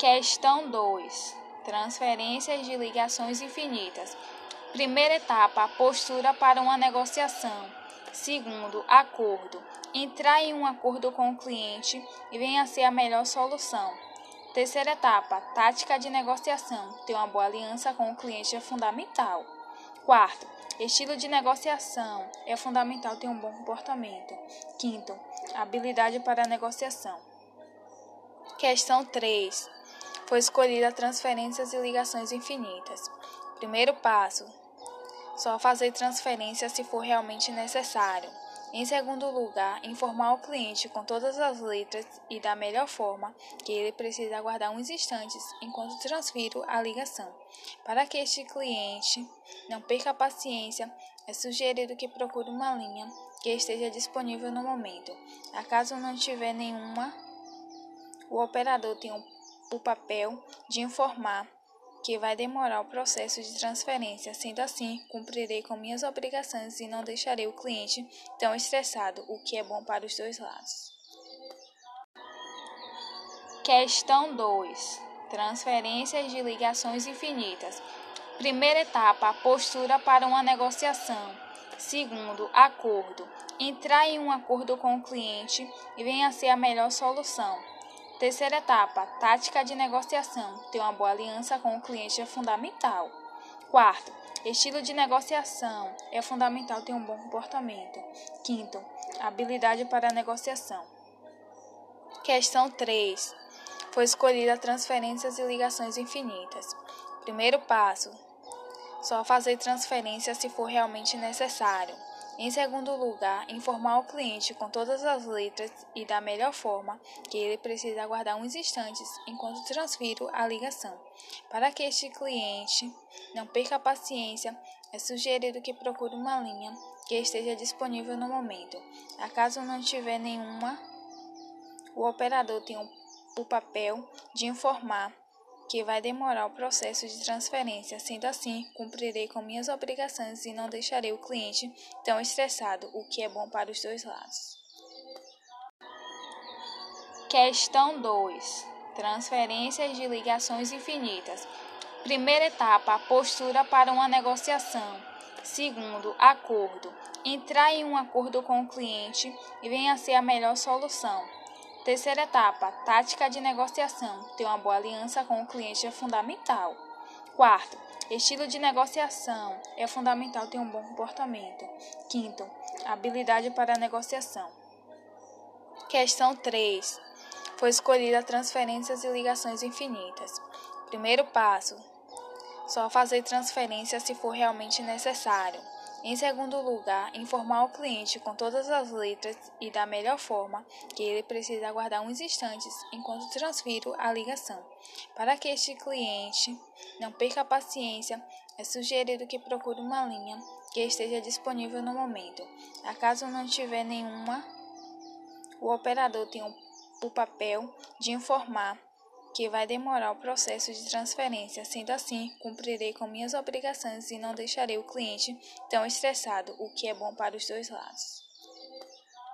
Questão 2. Transferências de ligações infinitas. Primeira etapa, postura para uma negociação. Segundo, acordo. Entrar em um acordo com o cliente e venha a ser a melhor solução. Terceira etapa, tática de negociação. Ter uma boa aliança com o cliente é fundamental. Quarto, estilo de negociação. É fundamental ter um bom comportamento. Quinto, habilidade para negociação. Questão 3. Foi escolhida transferências e ligações infinitas. Primeiro passo: só fazer transferência se for realmente necessário. Em segundo lugar, informar o cliente com todas as letras e da melhor forma que ele precisa aguardar uns instantes enquanto transfiro a ligação. Para que este cliente não perca a paciência, é sugerido que procure uma linha que esteja disponível no momento. Acaso não tiver nenhuma, o operador tem o papel de informar que vai demorar o processo de transferência. Sendo assim, cumprirei com minhas obrigações e não deixarei o cliente tão estressado, o que é bom para os dois lados. Questão 2. Transferências de ligações infinitas. Primeira etapa, postura para uma negociação. Segundo, acordo. Entrar em um acordo com o cliente venha ser a melhor solução. Terceira etapa, tática de negociação. Ter uma boa aliança com o cliente é fundamental. Quarto, estilo de negociação. É fundamental ter um bom comportamento. Quinto, habilidade para a negociação. Questão 3. Foi escolhida transferências e ligações infinitas. Primeiro passo: só fazer transferência se for realmente necessário. Em segundo lugar, informar o cliente com todas as letras e da melhor forma que ele precisa aguardar uns instantes enquanto transfiro a ligação. Para que este cliente não perca a paciência, é sugerido que procure uma linha que esteja disponível no momento. Acaso não tiver nenhuma, o operador tem o papel de informar que vai demorar o processo de transferência. Sendo assim, cumprirei com minhas obrigações e não deixarei o cliente tão estressado, o que é bom para os dois lados. Questão 2. Transferências de ligações infinitas. Primeira etapa, postura para uma negociação. Segundo, acordo. Entrar em um acordo com o cliente e venha a ser a melhor solução. Terceira etapa, tática de negociação. Ter uma boa aliança com o cliente é fundamental. Quarto, estilo de negociação. É fundamental ter um bom comportamento. Quinto, habilidade para a negociação. Questão 3. Foi escolhida transferências e ligações infinitas. Primeiro passo: só fazer transferência se for realmente necessário. Em segundo lugar, informar o cliente com todas as letras e da melhor forma que ele precisa aguardar uns instantes enquanto transfiro a ligação. Para que este cliente não perca a paciência, é sugerido que procure uma linha que esteja disponível no momento. Acaso não tiver nenhuma, o operador tem o papel de informar que vai demorar o processo de transferência. Sendo assim, cumprirei com minhas obrigações e não deixarei o cliente tão estressado, o que é bom para os dois lados.